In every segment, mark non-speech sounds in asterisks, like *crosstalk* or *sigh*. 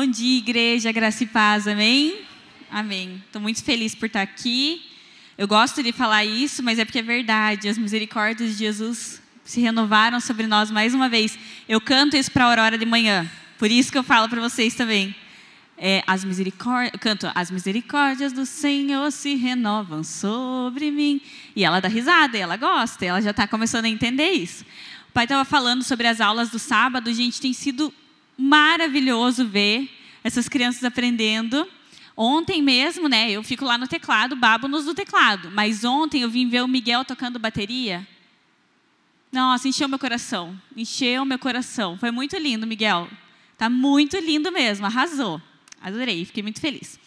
Bom dia, igreja, graça e paz, amém? Amém. Estou muito feliz por estar aqui. Eu gosto de falar isso, mas é porque é verdade. As misericórdias de Jesus se renovaram sobre nós mais uma vez. Eu canto isso para a aurora de manhã, por isso que eu falo para vocês também. É, as misericórdias, canto, as misericórdias do Senhor se renovam sobre mim. E ela dá risada, e ela gosta, e ela já está começando a entender isso. O pai estava falando sobre as aulas do sábado, gente, tem sido maravilhoso ver essas crianças aprendendo. Ontem mesmo, né, eu fico lá no teclado, babo-nos do teclado, mas ontem eu vim ver o Miguel tocando bateria. Nossa, encheu meu coração, encheu meu coração. Foi muito lindo, Miguel. Tá muito lindo mesmo, arrasou. Adorei, fiquei muito feliz.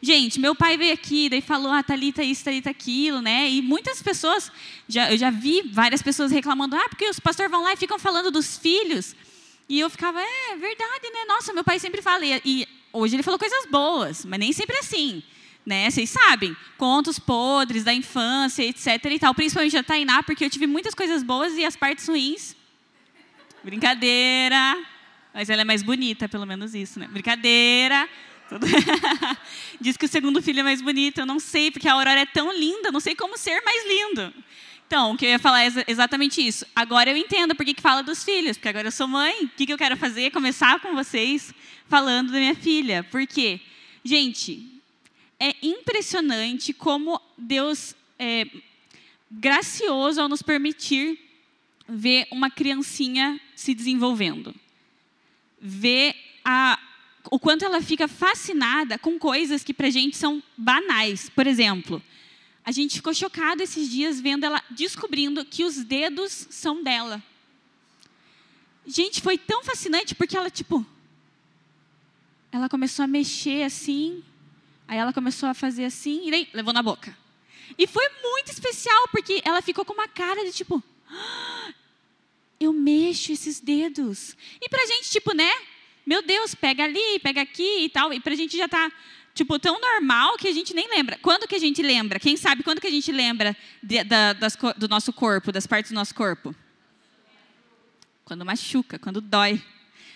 Gente, meu pai veio aqui, daí falou, ah, Thalita isso, Thalita aquilo, né? E muitas pessoas, já, eu já vi várias pessoas reclamando, ah, porque os pastores vão lá e ficam falando dos filhos. E eu ficava, é, é verdade, né? Nossa, meu pai sempre fala. E, hoje ele falou coisas boas, mas nem sempre assim. Né? Vocês sabem, contos podres da infância, etc. e tal, principalmente a Tainá, porque eu tive muitas coisas boas e as partes ruins. Brincadeira. Mas ela é mais bonita, pelo menos isso, né? Brincadeira. *laughs* Diz que o segundo filho é mais bonito. Eu não sei, porque a Aurora é tão linda, não sei como ser mais lindo. Então, o que eu ia falar é exatamente isso. Agora eu entendo por que, fala dos filhos, porque agora eu sou mãe. O que, eu quero fazer? Começar com vocês falando da minha filha. Por quê? Gente, é impressionante como Deus é gracioso ao nos permitir ver uma criancinha se desenvolvendo. Ver a, o quanto ela fica fascinada com coisas que para gente são banais. Por exemplo, a gente ficou chocado esses dias vendo ela descobrindo que os dedos são dela. Gente, foi tão fascinante porque ela, tipo, ela começou a mexer assim, aí ela começou a fazer assim, e daí levou na boca. E foi muito especial porque ela ficou com uma cara de tipo, ah, eu mexo esses dedos. E pra gente, tipo, né? Meu Deus, pega ali, pega aqui e tal. E pra gente já tá tipo, tão normal que a gente nem lembra. Quando que a gente lembra? Quem sabe quando que a gente lembra de, da, das, do nosso corpo, das partes do nosso corpo? Quando machuca, quando dói.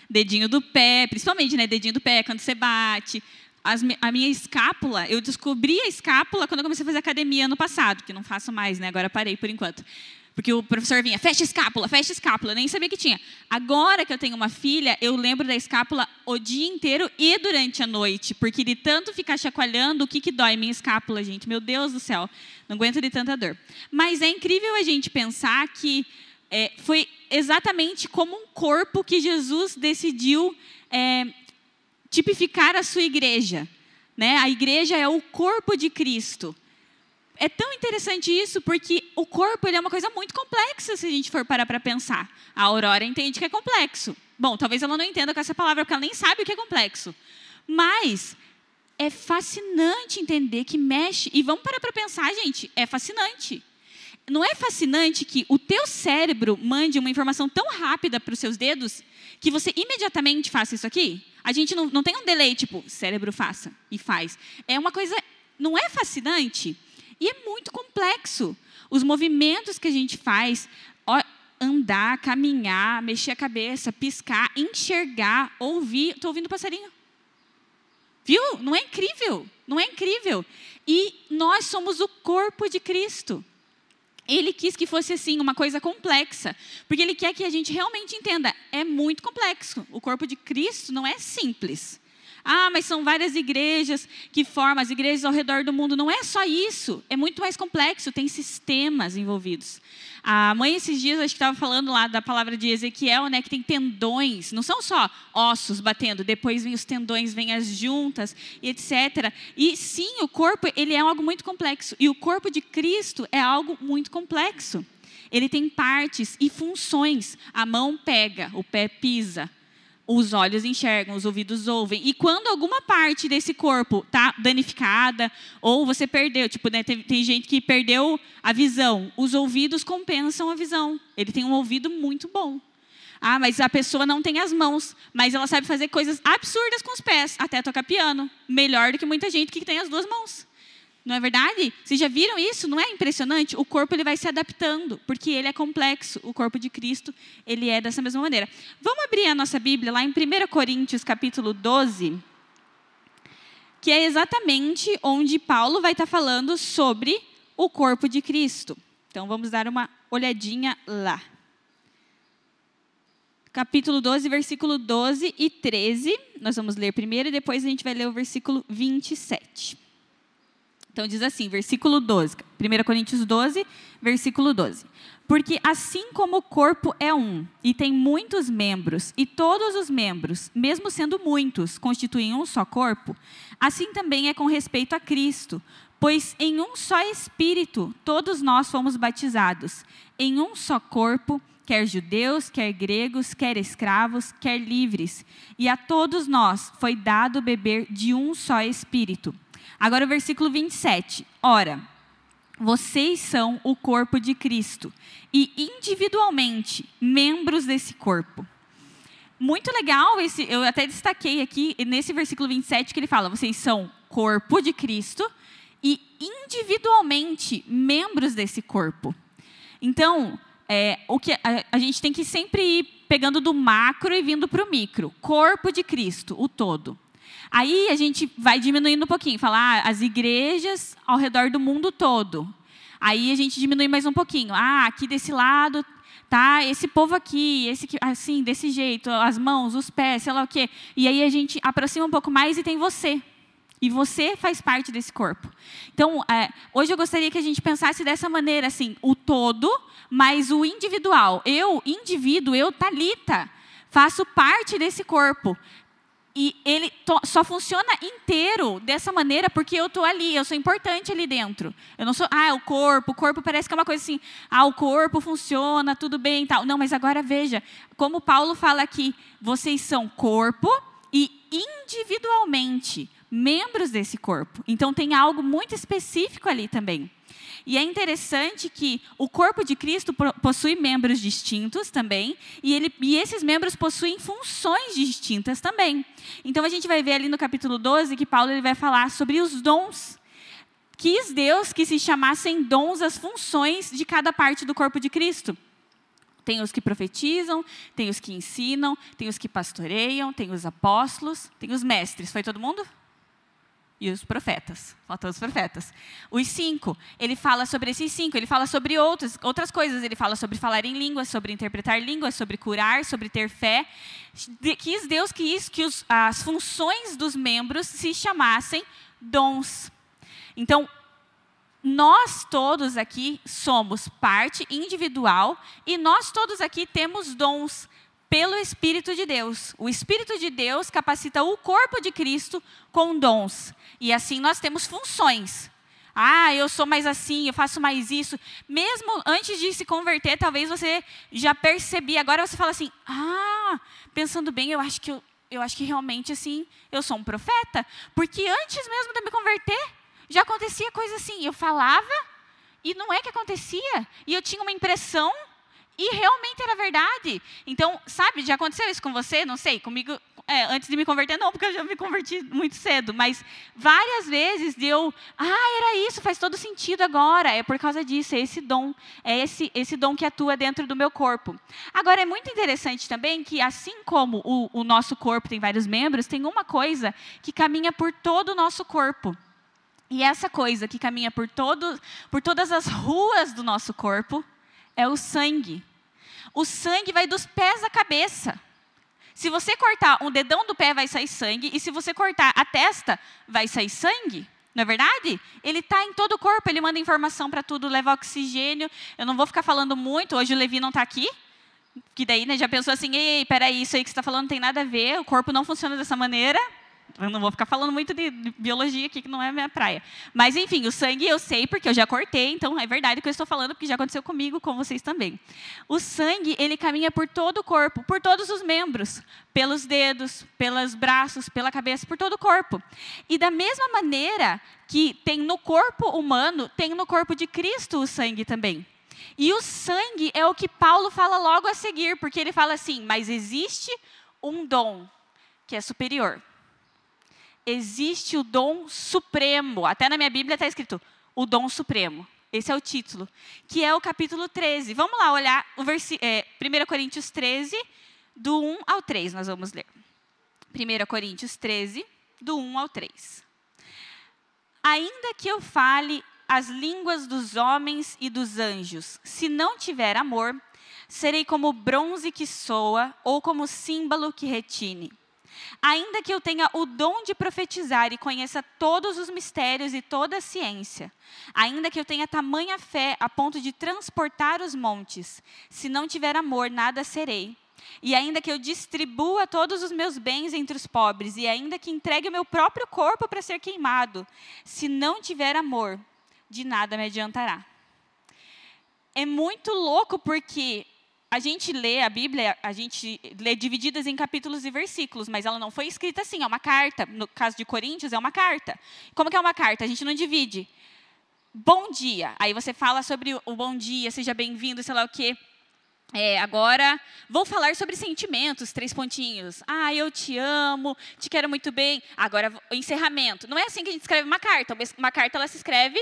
Dedinho do pé, principalmente, né? Dedinho do pé, quando você bate. As, a minha escápula, eu descobri a escápula quando eu comecei a fazer academia ano passado, que não faço mais, né? Agora parei por enquanto. Porque o professor vinha, fecha escápula, fecha escápula. Nem sabia que tinha. Agora que eu tenho uma filha, eu lembro da escápula o dia inteiro e durante a noite. Porque de tanto ficar chacoalhando, o que, que dói minha escápula, gente? Meu Deus do céu, não aguento de tanta dor. Mas é incrível a gente pensar que é, foi exatamente como um corpo que Jesus decidiu é, tipificar a sua igreja. Né? A igreja é o corpo de Cristo é tão interessante isso porque o corpo ele é uma coisa muito complexa se a gente for parar para pensar. A Aurora entende que é complexo. Bom, talvez ela não entenda com essa palavra porque ela nem sabe o que é complexo. Mas é fascinante entender que mexe. E vamos parar para pensar, gente, é fascinante. Não é fascinante que o teu cérebro mande uma informação tão rápida para os seus dedos que você imediatamente faça isso aqui? A gente não, não tem um delay, tipo, cérebro faça e faz. É uma coisa. Não é fascinante? E é muito complexo. Os movimentos que a gente faz, andar, caminhar, mexer a cabeça, piscar, enxergar, ouvir. Estou ouvindo o passarinho. Viu? Não é incrível? Não é incrível? E nós somos o corpo de Cristo. Ele quis que fosse assim, uma coisa complexa, porque ele quer que a gente realmente entenda, é muito complexo. O corpo de Cristo não é simples. Ah, mas são várias igrejas que formam, as igrejas ao redor do mundo. Não é só isso, é muito mais complexo, tem sistemas envolvidos. A mãe, esses dias, acho que estava falando lá da palavra de Ezequiel, né, que tem tendões, não são só ossos batendo, depois vem os tendões, vem as juntas, etc. E sim, o corpo, ele é algo muito complexo. E o corpo de Cristo é algo muito complexo. Ele tem partes e funções. A mão pega, o pé pisa, os olhos enxergam, os ouvidos ouvem. E quando alguma parte desse corpo está danificada, ou você perdeu, tipo, né, tem, tem, gente que perdeu a visão, os ouvidos compensam a visão. Ele tem um ouvido muito bom. Ah, mas a pessoa não tem as mãos, mas ela sabe fazer coisas absurdas com os pés, até tocar piano. Melhor do que muita gente que tem as duas mãos. Não é verdade? Vocês já viram isso? Não é impressionante? O corpo ele vai se adaptando, porque ele é complexo. O corpo de Cristo, ele é dessa mesma maneira. Vamos abrir a nossa Bíblia lá em 1 Coríntios, capítulo 12, que é exatamente onde Paulo vai estar falando sobre o corpo de Cristo. Então vamos dar uma olhadinha lá. Capítulo 12, versículo 12 e 13. Nós vamos ler primeiro e depois a gente vai ler o versículo 27. Então diz assim, versículo 12, 1 Coríntios 12, versículo 12. Porque assim como o corpo é um e tem muitos membros, e todos os membros, mesmo sendo muitos, constituem um só corpo, assim também é com respeito a Cristo. Pois em um só Espírito todos nós fomos batizados, em um só corpo, quer judeus, quer gregos, quer escravos, quer livres, e a todos nós foi dado beber de um só Espírito. Agora o versículo 27. Ora, vocês são o corpo de Cristo e individualmente membros desse corpo. Muito legal esse, eu até destaquei aqui nesse versículo 27 que ele fala: vocês são corpo de Cristo e individualmente membros desse corpo. Então, é, o que a, a, gente tem que sempre ir pegando do macro e vindo para o micro. Corpo de Cristo, o todo. Aí a gente vai diminuindo um pouquinho, falar ah, as igrejas ao redor do mundo todo. Aí a gente diminui mais um pouquinho. Ah, aqui desse lado tá esse povo aqui, esse assim, desse jeito, as mãos, os pés, sei lá o quê. E aí a gente aproxima um pouco mais e tem você. E você faz parte desse corpo. Então, é, hoje eu gostaria que a gente pensasse dessa maneira, assim, o todo, mas o individual. Eu, indivíduo, eu, Talita, faço parte desse corpo. E ele só funciona inteiro dessa maneira porque eu estou ali, eu sou importante ali dentro. Eu não sou, ah, o corpo, o corpo parece que é uma coisa assim, ah, o corpo funciona, tudo bem e tal. Não, mas agora veja, como Paulo fala aqui, vocês são corpo e individualmente membros desse corpo. Então tem algo muito específico ali também. E é interessante que o corpo de Cristo possui membros distintos também, e, ele, e esses membros possuem funções distintas também. Então a gente vai ver ali no capítulo 12 que Paulo ele vai falar sobre os dons. Quis Deus que se chamassem dons as funções de cada parte do corpo de Cristo. Tem os que profetizam, tem os que ensinam, tem os que pastoreiam, tem os apóstolos, tem os mestres. Foi todo mundo? E os profetas. Faltam os profetas. Os cinco, ele fala sobre esses cinco, ele fala sobre outros, outras coisas. Ele fala sobre falar em línguas, sobre interpretar línguas, sobre curar, sobre ter fé. Quis Deus quis que os, as funções dos membros se chamassem dons. Então, nós todos aqui somos parte individual e nós todos aqui temos dons pelo Espírito de Deus. O Espírito de Deus capacita o corpo de Cristo com dons. E assim nós temos funções. Ah, eu sou mais assim, eu faço mais isso. Mesmo antes de se converter, talvez você já percebia. Agora você fala assim: "Ah, pensando bem, eu acho que eu, eu acho que realmente assim, eu sou um profeta, porque antes mesmo de me converter, já acontecia coisa assim, eu falava e não é que acontecia, e eu tinha uma impressão e realmente era verdade. Então, sabe, já aconteceu isso com você? Não sei, comigo, é, antes de me converter, não, porque eu já me converti muito cedo. Mas várias vezes deu, ah, era isso, faz todo sentido agora. É por causa disso, é esse dom, é esse, esse dom que atua dentro do meu corpo. Agora, é muito interessante também que, assim como o, o nosso corpo tem vários membros, tem uma coisa que caminha por todo o nosso corpo. E essa coisa que caminha por, todo, por todas as ruas do nosso corpo é o sangue. O sangue vai dos pés à cabeça. Se você cortar um dedão do pé, vai sair sangue. E se você cortar a testa, vai sair sangue. Não é verdade? Ele está em todo o corpo, ele manda informação para tudo, leva oxigênio. Eu não vou ficar falando muito, hoje o Levi não está aqui. Que daí né, já pensou assim, ei, peraí, isso aí que você está falando não tem nada a ver, o corpo não funciona dessa maneira. Eu não vou ficar falando muito de biologia aqui, que não é a minha praia. Mas, enfim, o sangue eu sei porque eu já cortei, então é verdade o que eu estou falando, porque já aconteceu comigo, com vocês também. O sangue, ele caminha por todo o corpo, por todos os membros, pelos dedos, pelos braços, pela cabeça, por todo o corpo. E da mesma maneira que tem no corpo humano, tem no corpo de Cristo o sangue também. E o sangue é o que Paulo fala logo a seguir, porque ele fala assim: mas existe um dom que é superior existe o dom supremo. Até na minha Bíblia está escrito o dom supremo. Esse é o título, que é o capítulo 13. Vamos lá olhar o versi é, 1 Coríntios 13, do 1 ao 3, nós vamos ler. 1 Coríntios 13, do 1 ao 3. Ainda que eu fale as línguas dos homens e dos anjos, se não tiver amor, serei como bronze que soa ou como símbolo que retine. Ainda que eu tenha o dom de profetizar e conheça todos os mistérios e toda a ciência, ainda que eu tenha tamanha fé a ponto de transportar os montes, se não tiver amor, nada serei. E ainda que eu distribua todos os meus bens entre os pobres, e ainda que entregue o meu próprio corpo para ser queimado, se não tiver amor, de nada me adiantará. É muito louco porque a gente lê a Bíblia, a gente lê divididas em capítulos e versículos, mas ela não foi escrita assim, é uma carta. No caso de Coríntios, é uma carta. Como que é uma carta? A gente não divide. Bom dia. Aí você fala sobre o bom dia, seja bem-vindo, sei lá o quê. É, agora, vou falar sobre sentimentos, três pontinhos. Ah, eu te amo, te quero muito bem. Agora, encerramento. Não é assim que a gente escreve uma carta. Uma carta, ela se escreve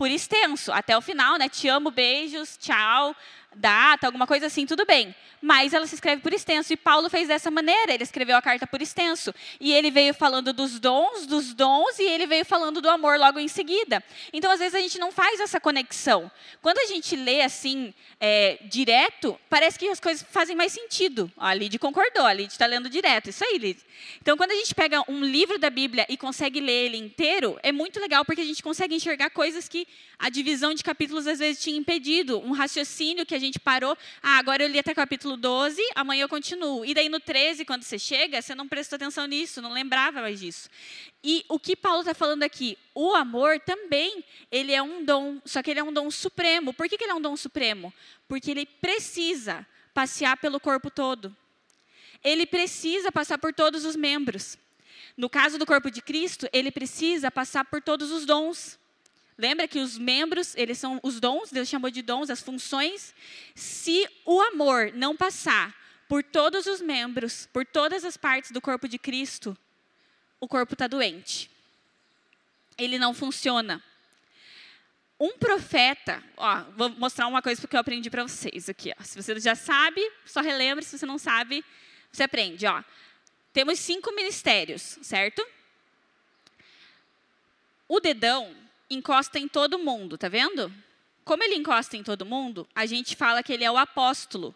por extenso, até o final, né? Te amo, beijos, tchau, data, alguma coisa assim, tudo bem. Mas ela se escreve por extenso. E Paulo fez dessa maneira, ele escreveu a carta por extenso. E ele veio falando dos dons, dos dons, e ele veio falando do amor logo em seguida. Então, às vezes, a gente não faz essa conexão. Quando a gente lê assim, é, direto, parece que as coisas fazem mais sentido. Ó, a Lid concordou, a Lid está lendo direto. Isso aí, Lid. Então, quando a gente pega um livro da Bíblia e consegue ler ele inteiro, é muito legal, porque a gente consegue enxergar coisas que a divisão de capítulos às vezes tinha impedido. Um raciocínio que a gente parou. Ah, agora eu li até capítulo 12, amanhã eu continuo. E daí no 13, quando você chega, você não prestou atenção nisso, não lembrava mais disso. E o que Paulo está falando aqui? O amor também, ele é um dom, só que ele é um dom supremo. Por que, que ele é um dom supremo? Porque ele precisa passear pelo corpo todo. Ele precisa passar por todos os membros. No caso do corpo de Cristo, ele precisa passar por todos os dons. Lembra que os membros, eles são os dons, Deus chamou de dons, as funções. Se o amor não passar por todos os membros, por todas as partes do corpo de Cristo, o corpo está doente. Ele não funciona. Um profeta, ó, vou mostrar uma coisa que eu aprendi para vocês aqui. Ó. Se você já sabe, só relembre. Se você não sabe, você aprende. Ó. Temos cinco ministérios, certo? O dedão encosta em todo mundo, tá vendo? Como ele encosta em todo mundo, a gente fala que ele é o apóstolo.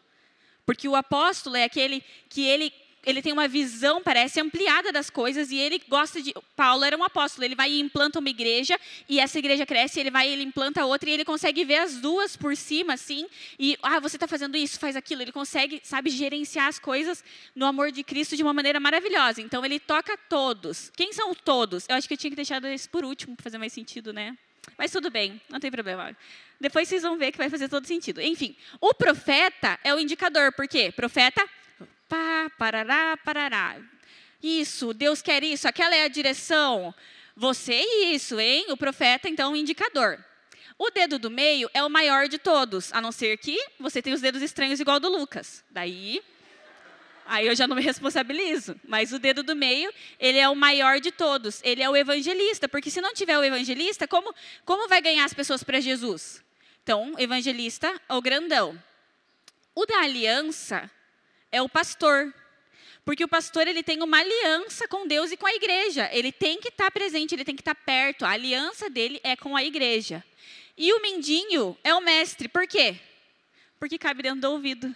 Porque o apóstolo é aquele que ele ele tem uma visão, parece, ampliada das coisas e ele gosta de. Paulo era um apóstolo, ele vai e implanta uma igreja e essa igreja cresce, ele vai e ele implanta outra e ele consegue ver as duas por cima, assim, e, ah, você está fazendo isso, faz aquilo. Ele consegue, sabe, gerenciar as coisas no amor de Cristo de uma maneira maravilhosa. Então, ele toca todos. Quem são todos? Eu acho que eu tinha que deixar esse por último para fazer mais sentido, né? Mas tudo bem, não tem problema. Depois vocês vão ver que vai fazer todo sentido. Enfim, o profeta é o indicador, por quê? Profeta pá, parará, parará. Isso, Deus quer isso, aquela é a direção. Você isso, hein? O profeta, então, o indicador. O dedo do meio é o maior de todos, a não ser que você tenha os dedos estranhos igual do Lucas. Daí, aí eu já não me responsabilizo. Mas o dedo do meio, ele é o maior de todos. Ele é o evangelista, porque se não tiver o evangelista, como, como vai ganhar as pessoas para Jesus? Então, evangelista, o grandão. O da aliança é o pastor. Porque o pastor ele tem uma aliança com Deus e com a igreja. Ele tem que estar presente, ele tem que estar perto. A aliança dele é com a igreja. E o mindinho é o mestre. Por quê? Porque cabe dentro do ouvido.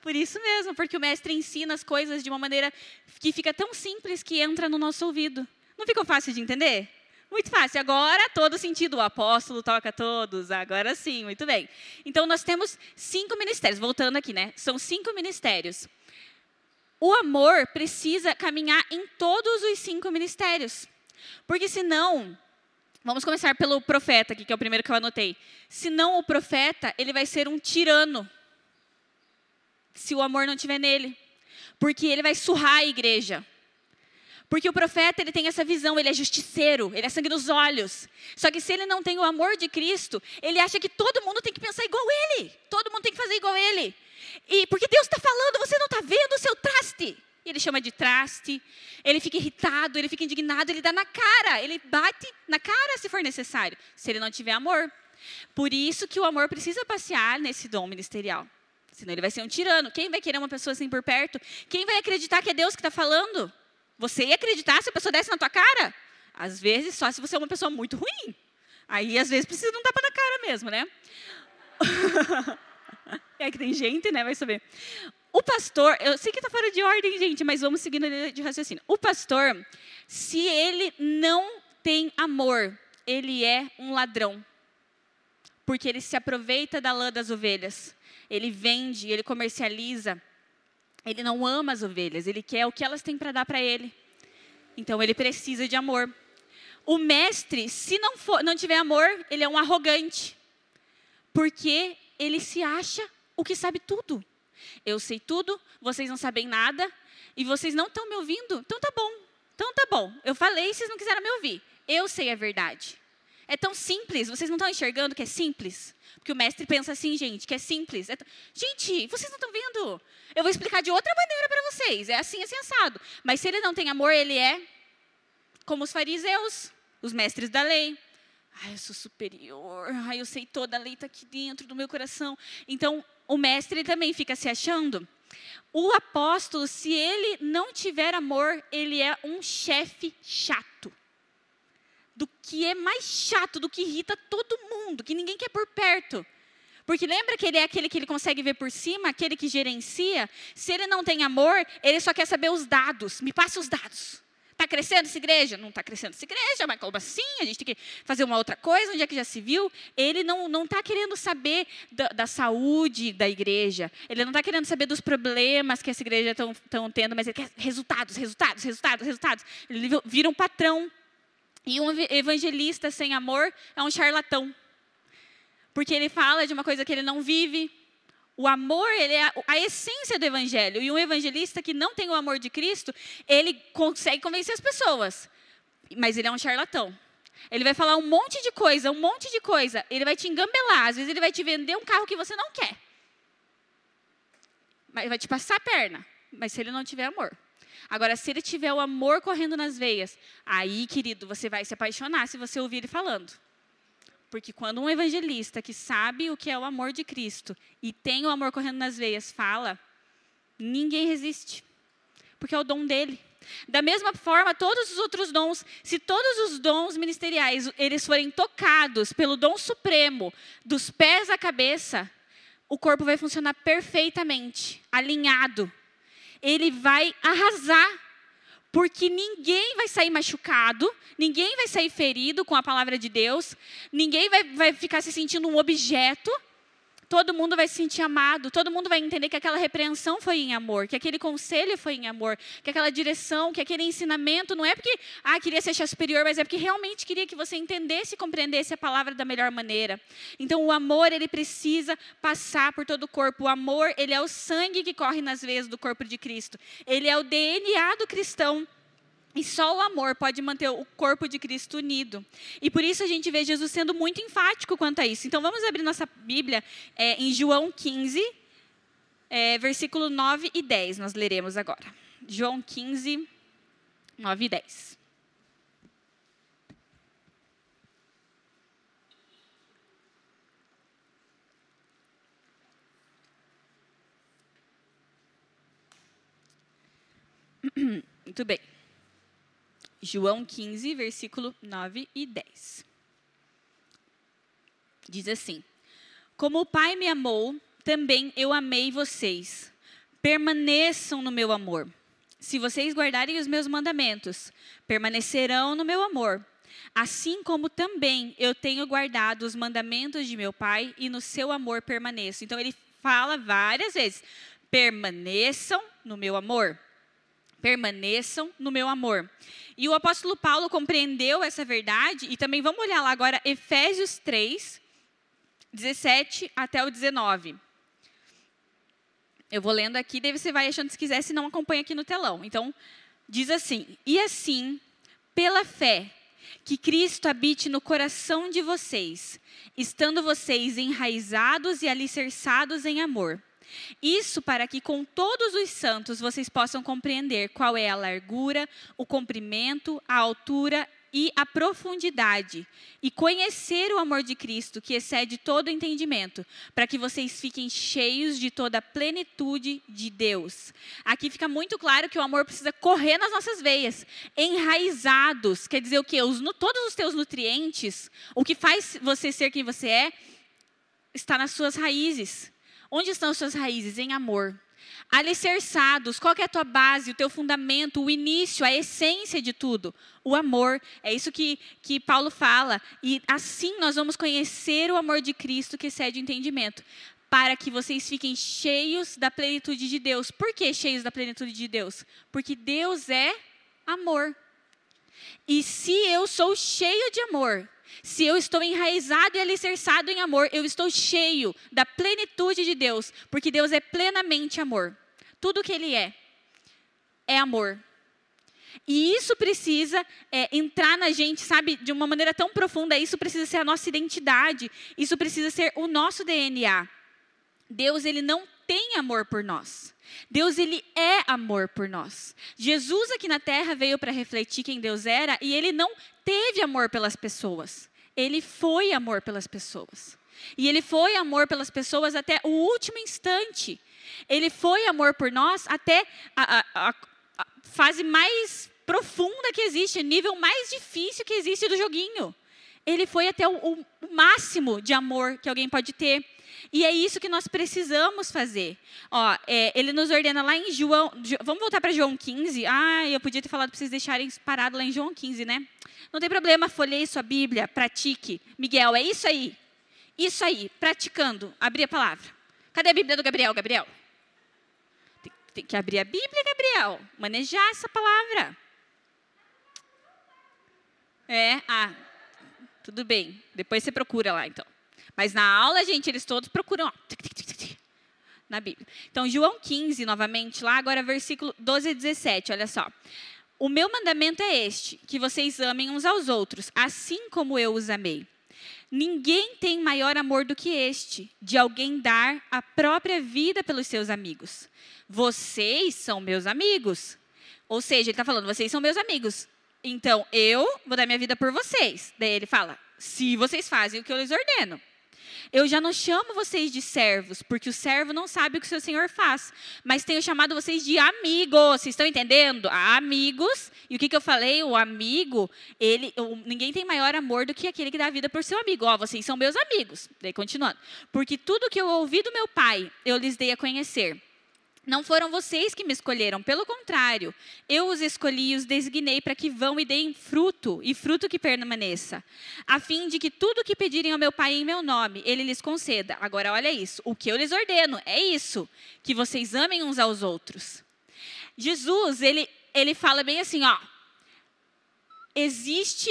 Por isso mesmo, porque o mestre ensina as coisas de uma maneira que fica tão simples que entra no nosso ouvido. Não ficou fácil de entender? Muito fácil. Agora, todo sentido. O apóstolo toca todos. Agora sim, muito bem. Então, nós temos cinco ministérios. Voltando aqui, né? São cinco ministérios. O amor precisa caminhar em todos os cinco ministérios. Porque senão, vamos começar pelo profeta aqui, que é o primeiro que eu anotei. Senão o profeta, ele vai ser um tirano. Se o amor não estiver nele. Porque ele vai surrar a igreja. Porque o profeta, ele tem essa visão, ele é justiceiro, ele é sangue nos olhos. Só que se ele não tem o amor de Cristo, ele acha que todo mundo tem que pensar igual ele. Todo mundo tem que fazer igual ele. E porque Deus está falando, você não está vendo o seu traste. ele chama de traste, ele fica irritado, ele fica indignado, ele dá na cara, ele bate na cara se for necessário, se ele não tiver amor. Por isso que o amor precisa passear nesse dom ministerial. Senão ele vai ser um tirano. Quem vai querer uma pessoa assim por perto? Quem vai acreditar que é Deus que está falando? Você ia acreditar se a pessoa desse na tua cara? Às vezes, só se você é uma pessoa muito ruim. Aí, às vezes, precisa de um tapa na cara mesmo, né? *laughs* é que tem gente, né? Vai saber. O pastor, eu sei que está fora de ordem, gente, mas vamos seguindo de raciocínio. O pastor, se ele não tem amor, ele é um ladrão. Porque ele se aproveita da lã das ovelhas. Ele vende, ele comercializa. Ele não ama as ovelhas, ele quer o que elas têm para dar para ele. Então ele precisa de amor. O mestre, se não, for, não tiver amor, ele é um arrogante. Porque ele se acha o que sabe tudo. Eu sei tudo, vocês não sabem nada, e vocês não estão me ouvindo? Então tá bom. Então tá bom. Eu falei, vocês não quiseram me ouvir. Eu sei a verdade. É tão simples, vocês não estão enxergando que é simples? Porque o mestre pensa assim, gente, que é simples. É t... Gente, vocês não estão vendo? Eu vou explicar de outra maneira para vocês. É assim, é sensado. Mas se ele não tem amor, ele é como os fariseus os mestres da lei. Ai, eu sou superior. Ai, eu sei toda a lei está aqui dentro do meu coração. Então, o mestre também fica se achando. O apóstolo, se ele não tiver amor, ele é um chefe chato. Que é mais chato, do que irrita todo mundo, que ninguém quer por perto. Porque lembra que ele é aquele que ele consegue ver por cima, aquele que gerencia? Se ele não tem amor, ele só quer saber os dados. Me passe os dados. Está crescendo essa igreja? Não está crescendo essa igreja, mas como assim? A gente tem que fazer uma outra coisa, onde é que já se viu? Ele não está querendo saber da, da, saúde da igreja, ele não está querendo saber dos problemas que essa igreja estão tendo, mas ele quer resultados, resultados, resultados, resultados. Ele vira um patrão. E um evangelista sem amor é um charlatão. Porque ele fala de uma coisa que ele não vive, o amor, ele é a, essência do evangelho. E um evangelista que não tem o amor de Cristo, ele consegue convencer as pessoas. Mas ele é um charlatão. Ele vai falar um monte de coisa, um monte de coisa. Ele vai te engambelar. Às vezes ele vai te vender um carro que você não quer. Mas vai te passar a perna. Mas se ele não tiver amor. Agora, se ele tiver o amor correndo nas veias, aí, querido, você vai se apaixonar se você ouvir ele falando. Porque quando um evangelista que sabe o que é o amor de Cristo e tem o amor correndo nas veias fala, ninguém resiste. Porque é o dom dele. Da mesma forma, todos os outros dons, se todos os dons ministeriais eles forem tocados pelo dom supremo, dos pés à cabeça, o corpo vai funcionar perfeitamente, alinhado. Ele vai arrasar. Porque ninguém vai sair machucado, ninguém vai sair ferido com a palavra de Deus, ninguém vai, vai ficar se sentindo um objeto, todo mundo vai se sentir amado, todo mundo vai entender que aquela repreensão foi em amor, que aquele conselho foi em amor, que aquela direção, que aquele ensinamento não é porque, ah, queria se achar superior, mas é porque realmente queria que você entendesse e compreendesse a palavra da melhor maneira. Então, o amor, ele precisa passar por todo o corpo. O amor, ele é o sangue que corre nas veias do corpo de Cristo. Ele é o DNA do cristão. E só o amor pode manter o corpo de Cristo unido. E por isso a gente vê Jesus sendo muito enfático quanto a isso. Então vamos abrir nossa Bíblia é, em João 15, é, versículo 9 e 10. Nós leremos agora. João 15, 9 e 10. *clears throat* Muito bem. João 15, versículo 9 e 10. Diz assim: Como o Pai me amou, também eu amei vocês. Permaneçam no meu amor. Se vocês guardarem os meus mandamentos, permanecerão no meu amor. Assim como também eu tenho guardado os mandamentos de meu Pai e no seu amor permaneço. Então ele fala várias vezes: permaneçam no meu amor permaneçam no meu amor. E o apóstolo Paulo compreendeu essa verdade, e também vamos olhar lá agora Efésios 3, 17 até o 19. Eu vou lendo aqui, daí você vai achando se quiser, se não acompanha aqui no telão. Então, diz assim: E assim, pela fé, que Cristo habite no coração de vocês, estando vocês enraizados e alicerçados em amor Isso para que com todos os santos vocês possam compreender qual é a largura, o comprimento, a altura e a profundidade, e conhecer o amor de Cristo, que excede todo entendimento, para que vocês fiquem cheios de toda a plenitude de Deus. Aqui fica muito claro que o amor precisa correr nas nossas veias, enraizados, quer dizer o quê? Os, todos os teus nutrientes, o que faz você ser quem você é, está nas suas raízes. Onde estão as suas raízes? Em amor. Alicerçados, qual é a tua base, o teu fundamento, o início, a essência de tudo? O amor. É isso que, que Paulo fala. E assim nós vamos conhecer o amor de Cristo que excede o entendimento. Para que vocês fiquem cheios da plenitude de Deus. Por que cheios da plenitude de Deus? Porque Deus é amor. E se eu sou cheio de amor, se eu estou enraizado e alicerçado em amor, eu estou cheio da plenitude de Deus, porque Deus é plenamente amor. Tudo que Ele é, é amor. E isso precisa é, entrar na gente, sabe, de uma maneira tão profunda. Isso precisa ser a nossa identidade. Isso precisa ser o nosso DNA. Deus, Ele não tem amor por nós. Deus ele é amor por nós. Jesus aqui na terra veio para refletir quem Deus era e ele não teve amor pelas pessoas. Ele foi amor pelas pessoas. E ele foi amor pelas pessoas até o último instante. Ele foi amor por nós até a, a, a fase mais profunda que existe, nível mais difícil que existe do joguinho. Ele foi até o, o, máximo de amor que alguém pode ter. E é isso que nós precisamos fazer. Ó, é, ele nos ordena lá em João. Vamos voltar para João 15. Ah, eu podia ter falado para vocês deixarem parado lá em João 15, né? Não tem problema, folhei sua Bíblia, pratique. Miguel, é isso aí. Isso aí, praticando. Abrir a palavra. Cadê a Bíblia do Gabriel, Gabriel? Tem, tem que abrir a Bíblia, Gabriel. Manejar essa palavra. É, ah, tudo bem. Depois você procura lá, então. Mas na aula, gente, eles todos procuram ó, na Bíblia. Então, João 15, novamente, lá agora, versículo 12 e 17, olha só. O meu mandamento é este: que vocês amem uns aos outros, assim como eu os amei. Ninguém tem maior amor do que este, de alguém dar a própria vida pelos seus amigos. Vocês são meus amigos. Ou seja, ele está falando, vocês são meus amigos. Então, eu vou dar minha vida por vocês. Daí ele fala, se vocês fazem o que eu lhes ordeno. Eu já não chamo vocês de servos, porque o servo não sabe o que o seu senhor faz. Mas tenho chamado vocês de amigos. Vocês estão entendendo? Amigos. E o que, que eu falei? O amigo, ele, ninguém tem maior amor do que aquele que dá a vida por seu amigo. Ó, vocês são meus amigos. Daí continuando. Porque tudo que eu ouvi do meu pai, eu lhes dei a conhecer. Não foram vocês que me escolheram, pelo contrário, eu os escolhi e os designei para que vão e deem fruto, e fruto que permaneça, a fim de que tudo que pedirem ao meu Pai em meu nome, ele lhes conceda. Agora, olha isso, o que eu lhes ordeno é isso, que vocês amem uns aos outros. Jesus, ele, ele fala bem assim, ó, existe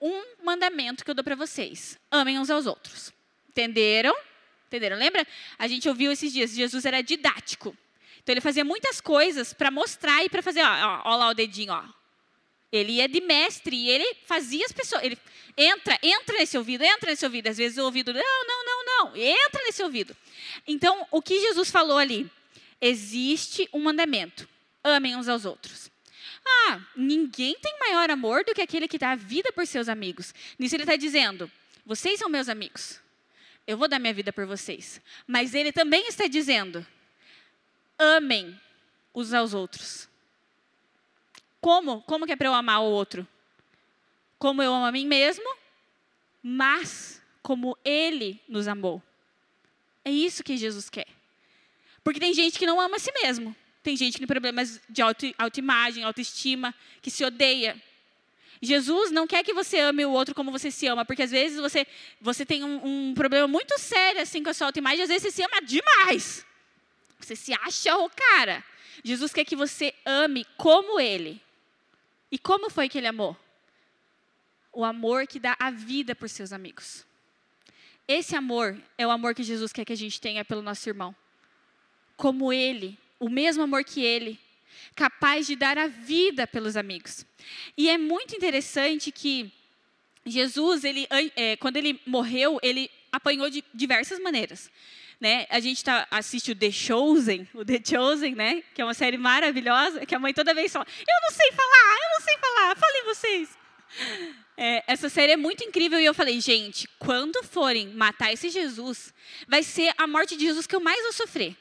um mandamento que eu dou para vocês, amem uns aos outros. Entenderam? Entenderam? Lembra? A gente ouviu esses dias, Jesus era didático. Então ele fazia muitas coisas para mostrar e para fazer, ó, ó, lá o dedinho, ó. Ele é de mestre e ele fazia as pessoas, ele entra, entra nesse ouvido, entra nesse ouvido. Às vezes o ouvido, não, não, não, não, entra nesse ouvido. Então, o que Jesus falou ali? Existe um mandamento: amem uns aos outros. Ah, ninguém tem maior amor do que aquele que dá a vida por seus amigos. Nisso ele está dizendo: vocês são meus amigos. Eu vou dar minha vida por vocês. Mas ele também está dizendo: amem uns aos outros. Como? Como que é para eu amar o outro? Como eu amo a mim mesmo, mas como ele nos amou. É isso que Jesus quer. Porque tem gente que não ama a si mesmo. Tem gente que tem problemas de auto, autoimagem, autoestima, que se odeia. Jesus não quer que você ame o outro como você se ama, porque às vezes você, você tem um, um problema muito sério assim com a sua autoimagem, às vezes você se ama demais. Você se acha o cara. Jesus quer que você ame como ele. E como foi que ele amou? O amor que dá a vida por seus amigos. Esse amor é o amor que Jesus quer que a gente tenha pelo nosso irmão. Como ele, o mesmo amor que ele, capaz de dar a vida pelos amigos. E é muito interessante que Jesus, ele, é, quando ele morreu, ele apanhou de diversas maneiras. Né? A gente tá, assiste o The Chosen, o The Chosen, né? Que é uma série maravilhosa, que a mãe toda vez fala, eu não sei falar, eu não sei falar, falem vocês. É, essa série é muito incrível e eu falei, gente, quando forem matar esse Jesus, vai ser a morte de Jesus que eu mais vou sofrer.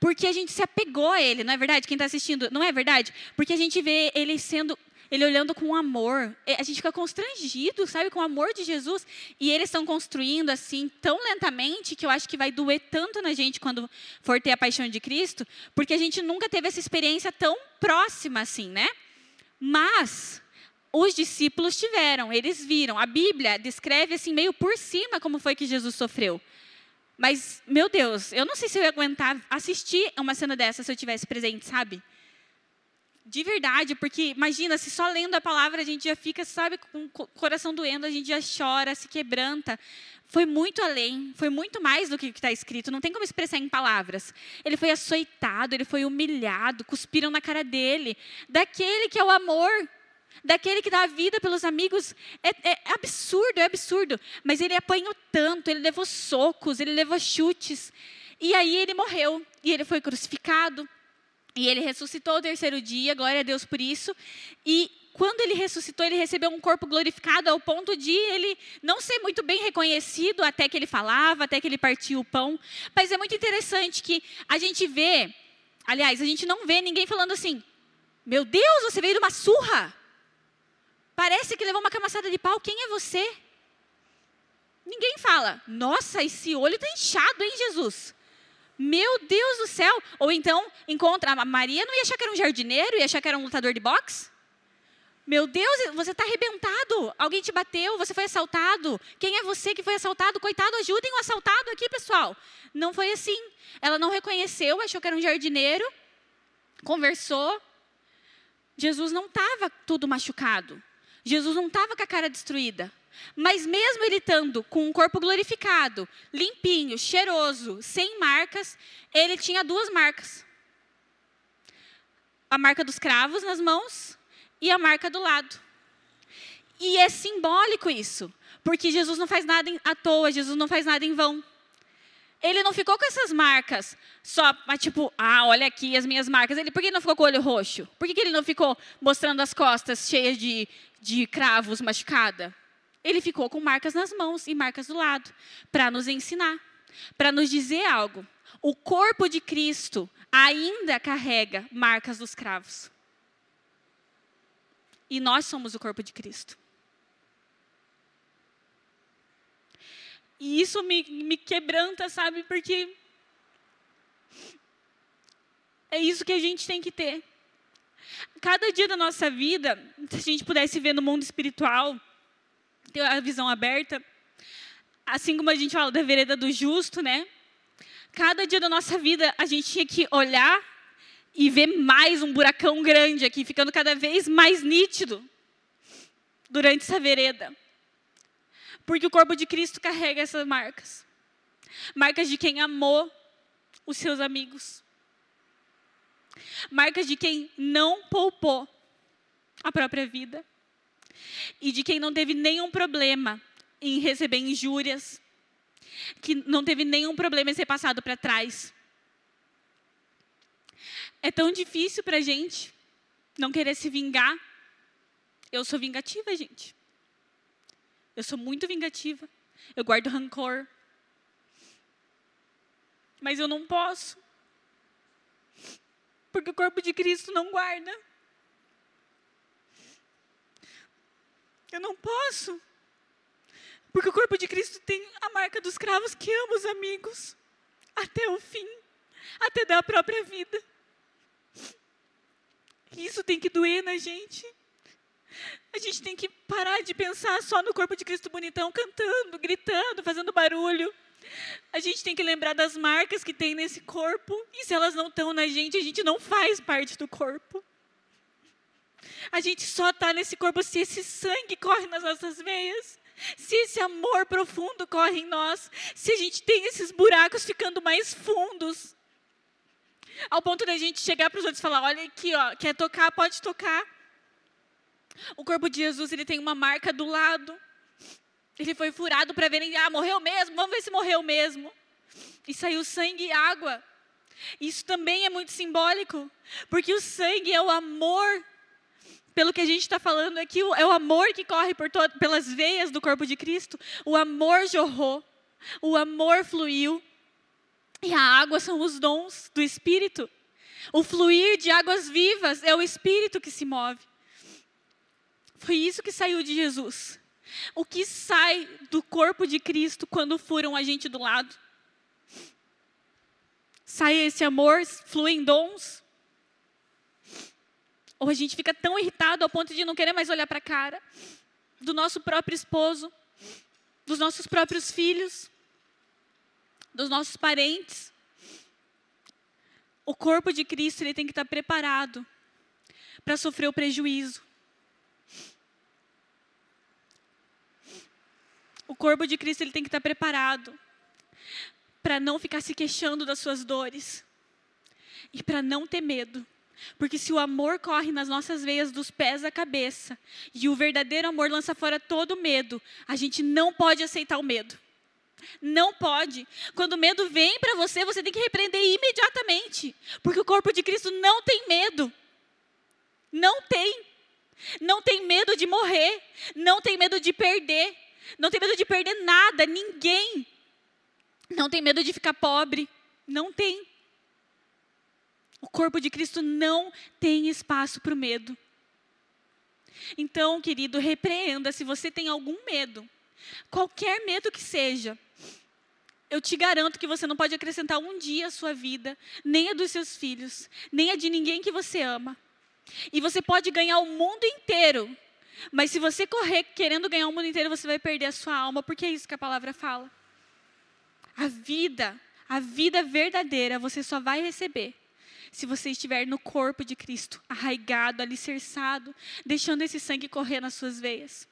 Porque a gente se apegou a ele, não é verdade? Quem está assistindo, não é verdade? Porque a gente vê ele sendo ele olhando com amor. A gente fica constrangido, sabe, com o amor de Jesus. E eles estão construindo assim tão lentamente que eu acho que vai doer tanto na gente quando for ter a paixão de Cristo, porque a gente nunca teve essa experiência tão próxima assim, né? Mas os discípulos tiveram, eles viram. A Bíblia descreve assim meio por cima como foi que Jesus sofreu. Mas, meu Deus, eu não sei se eu ia aguentar assistir uma cena dessa se eu tivesse presente, sabe? De verdade, porque imagina, se só lendo a palavra a gente já fica, sabe, com o coração doendo, a gente já chora, se quebranta. Foi muito além, foi muito mais do que está escrito, não tem como expressar em palavras. Ele foi açoitado, ele foi humilhado, cuspiram na cara dele, daquele que é o amor, daquele que dá a vida pelos amigos. É, é, absurdo, é absurdo. Mas ele apanhou tanto, ele levou socos, ele levou chutes. E aí ele morreu, e ele foi crucificado. E ele ressuscitou o terceiro dia, glória a Deus por isso. E quando ele ressuscitou, ele recebeu um corpo glorificado ao ponto de ele não ser muito bem reconhecido até que ele falava, até que ele partia o pão. Mas é muito interessante que a gente vê, aliás, a gente não vê ninguém falando assim: Meu Deus, você veio de uma surra. Parece que levou uma camaçada de pau. Quem é você? Ninguém fala, nossa, esse olho está inchado, hein, Jesus? Meu Deus do céu! Ou então, encontra, a Maria não ia achar que era um jardineiro, ia achar que era um lutador de boxe? Meu Deus, você está arrebentado. Alguém te bateu, você foi assaltado. Quem é você que foi assaltado? Coitado, ajudem o assaltado aqui, pessoal. Não foi assim. Ela não reconheceu, achou que era um jardineiro, conversou. Jesus não estava todo machucado. Jesus não estava com a cara destruída. Mas mesmo ele estando com um corpo glorificado, limpinho, cheiroso, sem marcas, ele tinha duas marcas. A marca dos cravos nas mãos e a marca do lado. E é simbólico isso, porque Jesus não faz nada à toa, Jesus não faz nada em vão. Ele não ficou com essas marcas só, mas tipo, ah, olha aqui as minhas marcas. Ele, por que ele não ficou com o olho roxo? Por que, ele não ficou mostrando as costas cheias de, de cravos machucada? Ele ficou com marcas nas mãos e marcas do lado, para nos ensinar, para nos dizer algo. O corpo de Cristo ainda carrega marcas dos cravos. E nós somos o corpo de Cristo. E isso me, me quebranta, sabe? Porque é isso que a gente tem que ter. Cada dia da nossa vida, se a gente pudesse ver no mundo espiritual, ter a visão aberta, assim como a gente fala da vereda do justo, né? Cada dia da nossa vida a gente tinha que olhar e ver mais um buracão grande aqui, ficando cada vez mais nítido durante essa vereda. Porque o corpo de Cristo carrega essas marcas. Marcas de quem amou os seus amigos. Marcas de quem não poupou a própria vida e de quem não teve nenhum problema em receber injúrias, que não teve nenhum problema em ser passado para trás. É tão difícil para a gente não querer se vingar. Eu sou vingativa, gente. Eu sou muito vingativa. Eu guardo rancor. Mas eu não posso. Porque o corpo de Cristo não guarda. Eu não posso. Porque o corpo de Cristo tem a marca dos cravos que ama os amigos até o fim, até dar a própria vida. Isso tem que doer na gente. A gente tem que parar de pensar só no corpo de Cristo bonitão, cantando, gritando, fazendo barulho. A gente tem que lembrar das marcas que tem nesse corpo. E se elas não estão na gente, a gente não faz parte do corpo. A gente só está nesse corpo se esse sangue corre nas nossas veias. Se esse amor profundo corre em nós. Se a gente tem esses buracos ficando mais fundos. Ao ponto da gente chegar para os outros e falar: olha aqui, ó, quer tocar, pode tocar. O corpo de Jesus ele tem uma marca do lado. Ele foi furado para verem, ah, morreu mesmo, vamos ver se morreu mesmo. E saiu sangue e água. Isso também é muito simbólico, porque o sangue é o amor. Pelo que a gente está falando aqui, é o amor que corre por pelas veias do corpo de Cristo. O amor jorrou, o amor fluiu. E a água são os dons do Espírito. O fluir de águas vivas é o Espírito que se move. Foi isso que saiu de Jesus. O que sai do corpo de Cristo quando furam a gente do lado? Sai esse amor, fluem dons? Ou a gente fica tão irritado ao ponto de não querer mais olhar para a cara do nosso próprio esposo, dos nossos próprios filhos, dos nossos parentes. O corpo de Cristo ele tem que estar preparado para sofrer o prejuízo. O corpo de Cristo ele tem que estar preparado para não ficar se queixando das suas dores e para não ter medo. Porque se o amor corre nas nossas veias dos pés à cabeça e o verdadeiro amor lança fora todo medo, a gente não pode aceitar o medo. Não pode. Quando o medo vem para você, você tem que repreender imediatamente. Porque o corpo de Cristo não tem medo. Não tem. Não tem medo de morrer. Não tem medo de perder. Não tem medo de perder nada, ninguém. Não tem medo de ficar pobre. Não tem. O corpo de Cristo não tem espaço para o medo. Então, querido, repreenda se você tem algum medo, qualquer medo que seja. Eu te garanto que você não pode acrescentar um dia à sua vida, nem a dos seus filhos, nem a de ninguém que você ama. E você pode ganhar o mundo inteiro, mas se você correr querendo ganhar o mundo inteiro, você vai perder a sua alma, porque é isso que a palavra fala. A vida, a vida verdadeira, você só vai receber se você estiver no corpo de Cristo, arraigado, alicerçado, deixando esse sangue correr nas suas veias.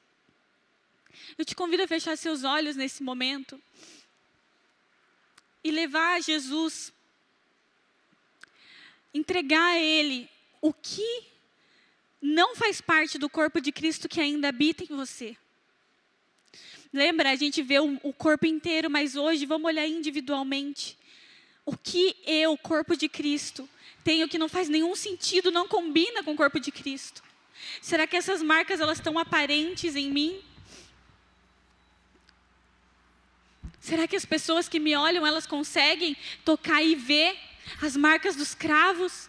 Eu te convido a fechar seus olhos nesse momento e levar a Jesus, entregar a Ele o que não faz parte do corpo de Cristo que ainda habita em você. Lembra, a gente vê o, corpo inteiro, mas hoje vamos olhar individualmente. O que eu, corpo de Cristo, tenho que não faz nenhum sentido, não combina com o corpo de Cristo? Será que essas marcas elas estão aparentes em mim? Será que as pessoas que me olham, elas conseguem tocar e ver as marcas dos cravos?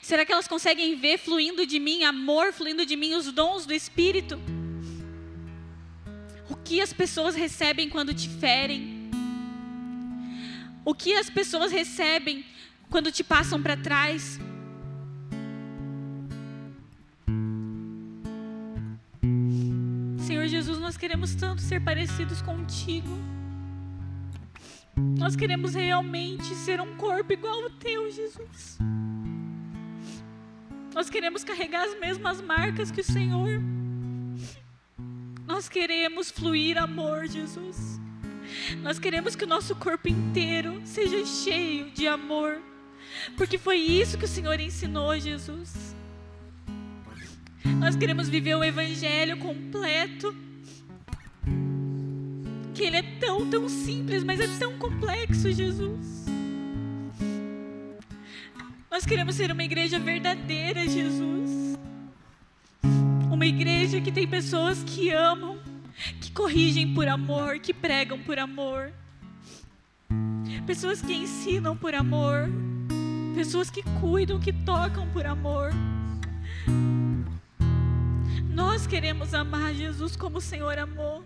Será que elas conseguem ver fluindo de mim amor, fluindo de mim os dons do Espírito? O que as pessoas recebem quando te ferem? O que as pessoas recebem quando te passam para trás? Senhor Jesus, nós queremos tanto ser parecidos contigo. Nós queremos realmente ser um corpo igual ao teu, Jesus. Nós queremos carregar as mesmas marcas que o Senhor. Nós queremos fluir amor, Jesus. Nós queremos que o nosso corpo inteiro seja cheio de amor. Porque foi isso que o Senhor ensinou, Jesus. Nós queremos viver o Evangelho completo que ele é tão, tão simples, mas é tão complexo, Jesus. Nós queremos ser uma igreja verdadeira, Jesus. Uma igreja que tem pessoas que amam, que corrigem por amor, que pregam por amor. Pessoas que ensinam por amor. Pessoas que cuidam, que tocam por amor. Nós queremos amar Jesus como o Senhor amou.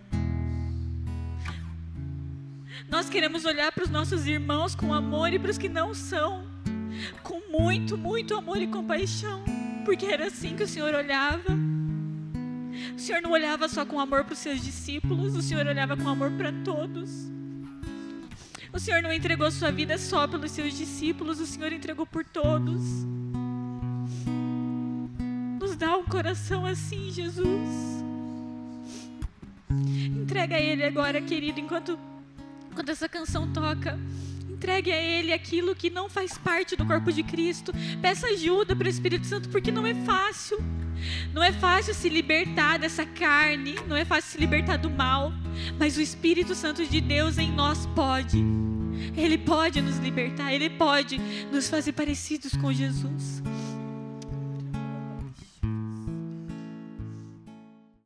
Nós queremos olhar para os nossos irmãos com amor e para os que não são, com muito, muito amor e compaixão, porque era assim que o Senhor olhava. O Senhor não olhava só com amor para os seus discípulos, o Senhor olhava com amor para todos. O Senhor não entregou sua vida só pelos seus discípulos, o Senhor entregou por todos. Nos dá um coração assim, Jesus. Entrega a Ele agora, querido, enquanto quando essa canção toca, Entregue a Ele aquilo que não faz parte do corpo de Cristo. Peça ajuda para o Espírito Santo, porque não é fácil. Não é fácil se libertar dessa carne, não é fácil se libertar do mal, mas o Espírito Santo de Deus em nós pode. Ele pode nos libertar, ele pode nos fazer parecidos com Jesus.